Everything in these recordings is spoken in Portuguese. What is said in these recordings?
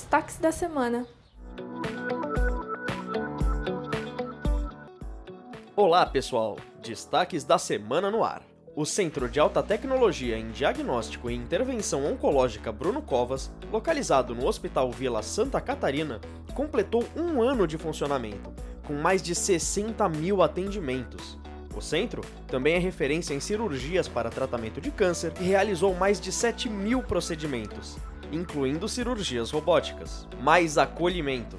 destaques da semana. Olá, pessoal! Destaques da semana no ar. O Centro de Alta Tecnologia em Diagnóstico e Intervenção Oncológica Bruno Covas, localizado no Hospital Vila Santa Catarina, completou um ano de funcionamento, com mais de 60 mil atendimentos. O centro também é referência em cirurgias para tratamento de câncer e realizou mais de 7 mil procedimentos, incluindo cirurgias robóticas. Mais acolhimento.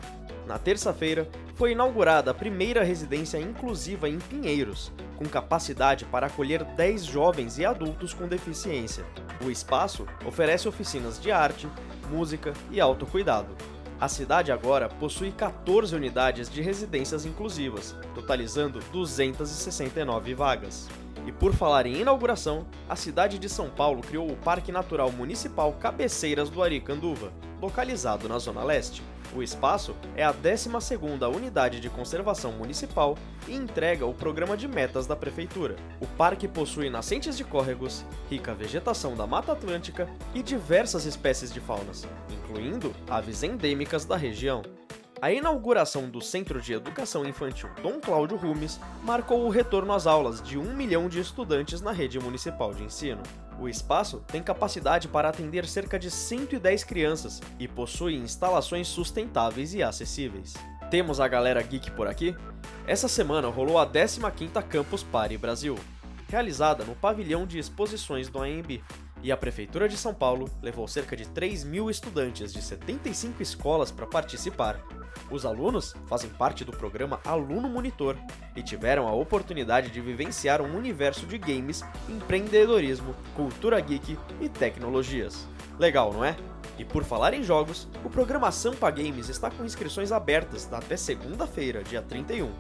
Na terça-feira, foi inaugurada a primeira residência inclusiva em Pinheiros, com capacidade para acolher 10 jovens e adultos com deficiência. O espaço oferece oficinas de arte, música e autocuidado. A cidade agora possui 14 unidades de residências inclusivas, totalizando 269 vagas. E por falar em inauguração, a cidade de São Paulo criou o Parque Natural Municipal Cabeceiras do Aricanduva, localizado na Zona Leste. O espaço é a 12ª Unidade de Conservação Municipal e entrega o programa de metas da Prefeitura. O parque possui nascentes de córregos, rica vegetação da Mata Atlântica e diversas espécies de faunas, incluindo aves endêmicas da região. A inauguração do Centro de Educação Infantil Dom Cláudio Rumes marcou o retorno às aulas de um milhão de estudantes na rede municipal de ensino. O espaço tem capacidade para atender cerca de 110 crianças e possui instalações sustentáveis e acessíveis. Temos a galera geek por aqui? Essa semana rolou a 15ª Campus Party Brasil, realizada no pavilhão de exposições do AMB, e a Prefeitura de São Paulo levou cerca de 3 mil estudantes de 75 escolas para participar. Os alunos fazem parte do programa Aluno Monitor e tiveram a oportunidade de vivenciar um universo de games, empreendedorismo, cultura geek e tecnologias. Legal, não é? E por falar em jogos, o programa Sampa Games está com inscrições abertas até segunda-feira, dia 31.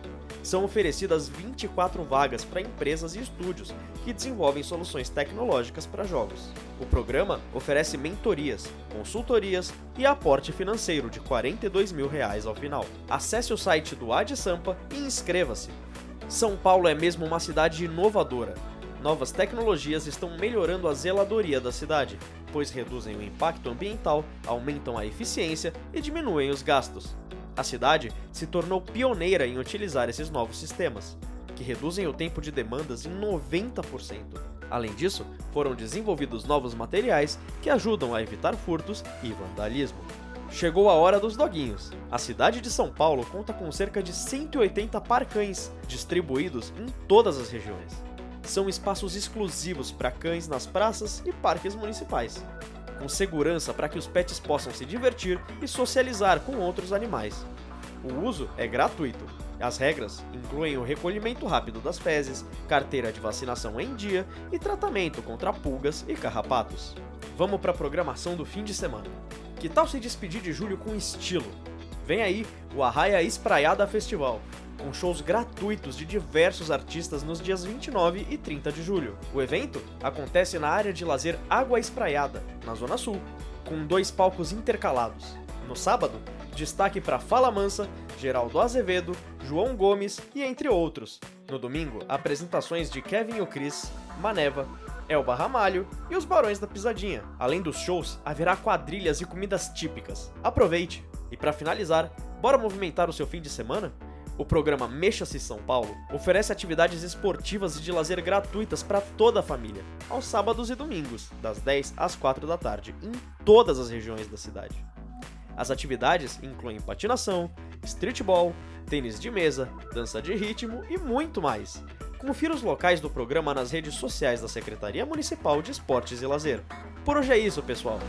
São oferecidas 24 vagas para empresas e estúdios que desenvolvem soluções tecnológicas para jogos. O programa oferece mentorias, consultorias e aporte financeiro de 42 mil reais ao final. Acesse o site do Ad Sampa e inscreva-se. São Paulo é mesmo uma cidade inovadora. Novas tecnologias estão melhorando a zeladoria da cidade, pois reduzem o impacto ambiental, aumentam a eficiência e diminuem os gastos. A cidade se tornou pioneira em utilizar esses novos sistemas, que reduzem o tempo de demandas em 90%. Além disso, foram desenvolvidos novos materiais que ajudam a evitar furtos e vandalismo. Chegou a hora dos doguinhos. A cidade de São Paulo conta com cerca de 180 parcães distribuídos em todas as regiões são espaços exclusivos para cães nas praças e parques municipais, com segurança para que os pets possam se divertir e socializar com outros animais. O uso é gratuito. As regras incluem o recolhimento rápido das fezes, carteira de vacinação em dia e tratamento contra pulgas e carrapatos. Vamos para a programação do fim de semana. Que tal se despedir de julho com estilo? Vem aí o Arraia Espraiada Festival, com shows gratuitos de diversos artistas nos dias 29 e 30 de julho. O evento acontece na área de lazer Água Espraiada, na Zona Sul, com dois palcos intercalados. No sábado, destaque para Fala Mansa, Geraldo Azevedo, João Gomes e entre outros. No domingo, apresentações de Kevin o Cris, Maneva, Elba Ramalho e os Barões da Pisadinha. Além dos shows, haverá quadrilhas e comidas típicas. Aproveite! E para finalizar, bora movimentar o seu fim de semana? O programa Mexa-se São Paulo oferece atividades esportivas e de lazer gratuitas para toda a família, aos sábados e domingos, das 10 às 4 da tarde, em todas as regiões da cidade. As atividades incluem patinação, streetball, tênis de mesa, dança de ritmo e muito mais. Confira os locais do programa nas redes sociais da Secretaria Municipal de Esportes e Lazer. Por hoje é isso, pessoal!